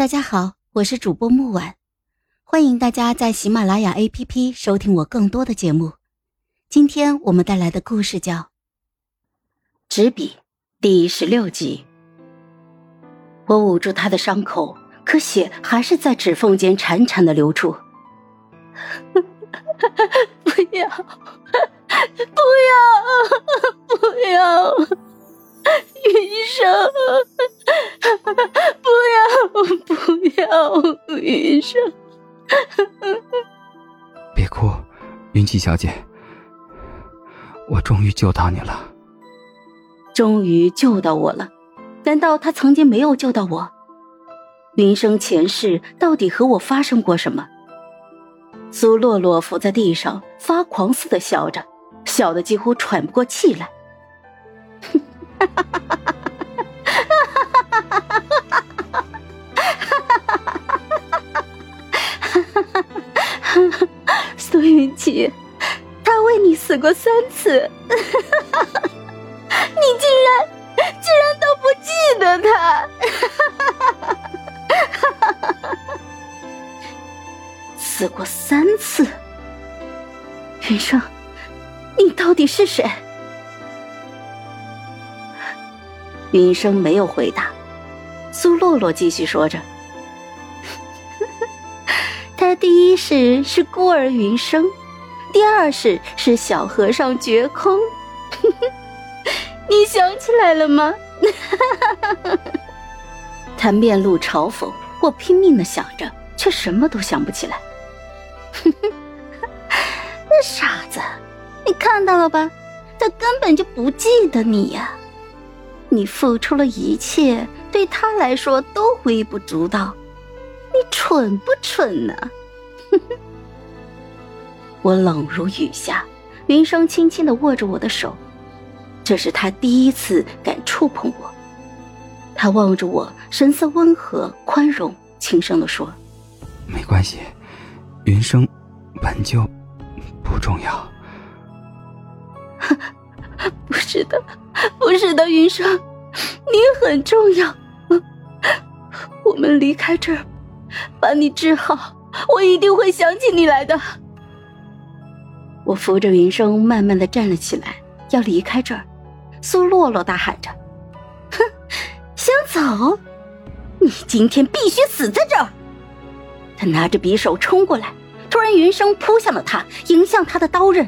大家好，我是主播木婉，欢迎大家在喜马拉雅 APP 收听我更多的节目。今天我们带来的故事叫《纸笔》第十六集。我捂住他的伤口，可血还是在指缝间潺潺的流出。不要，不要，不要，医生，不要，不要，云生。别哭，云奇小姐，我终于救到你了。终于救到我了。难道他曾经没有救到我？云生前世到底和我发生过什么？苏洛洛伏在地上，发狂似的笑着，笑得几乎喘不过气来。死过三次，你竟然……竟然都不记得他，死过三次。云生，你到底是谁？云生没有回答。苏洛洛继续说着：“ 他第一世是孤儿云生，第二世是小和尚觉空。”你想起来了吗？他面露嘲讽，我拼命的想着，却什么都想不起来。那傻子，你看到了吧？他根本就不记得你呀！你付出了一切，对他来说都微不足道。你蠢不蠢呢？我冷如雨下，云生轻轻的握着我的手。这是他第一次敢触碰我，他望着我，神色温和宽容，轻声的说：“没关系，云生本就不重要。”“不是的，不是的，云生，你很重要。我们离开这儿，把你治好，我一定会想起你来的。”我扶着云生，慢慢的站了起来，要离开这儿。苏洛洛大喊着：“哼，想走？你今天必须死在这儿！”他拿着匕首冲过来，突然云生扑向了他，迎向他的刀刃。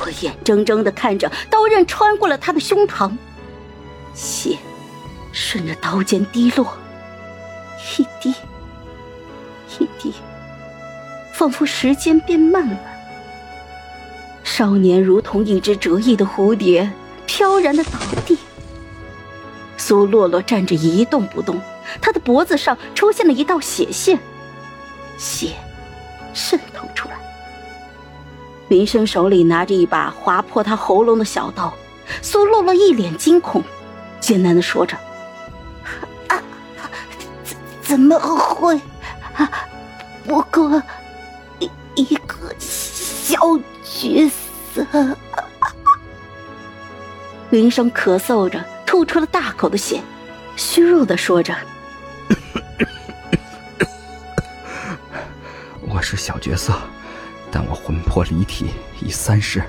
我眼睁睁的看着刀刃穿过了他的胸膛，血顺着刀尖滴落，一滴，一滴，仿佛时间变慢了。少年如同一只折翼的蝴蝶。飘然的倒地，苏洛洛站着一动不动，他的脖子上出现了一道血线，血渗透出来。林生手里拿着一把划破他喉咙的小刀，苏洛洛一脸惊恐，艰难的说着：“啊，怎怎么会？啊，不过一一个小角色。” 云生咳嗽着，吐出了大口的血，虚弱的说着：“我是小角色，但我魂魄离体，已三世，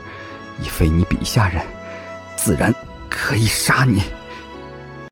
已非你笔下人，自然可以杀你。”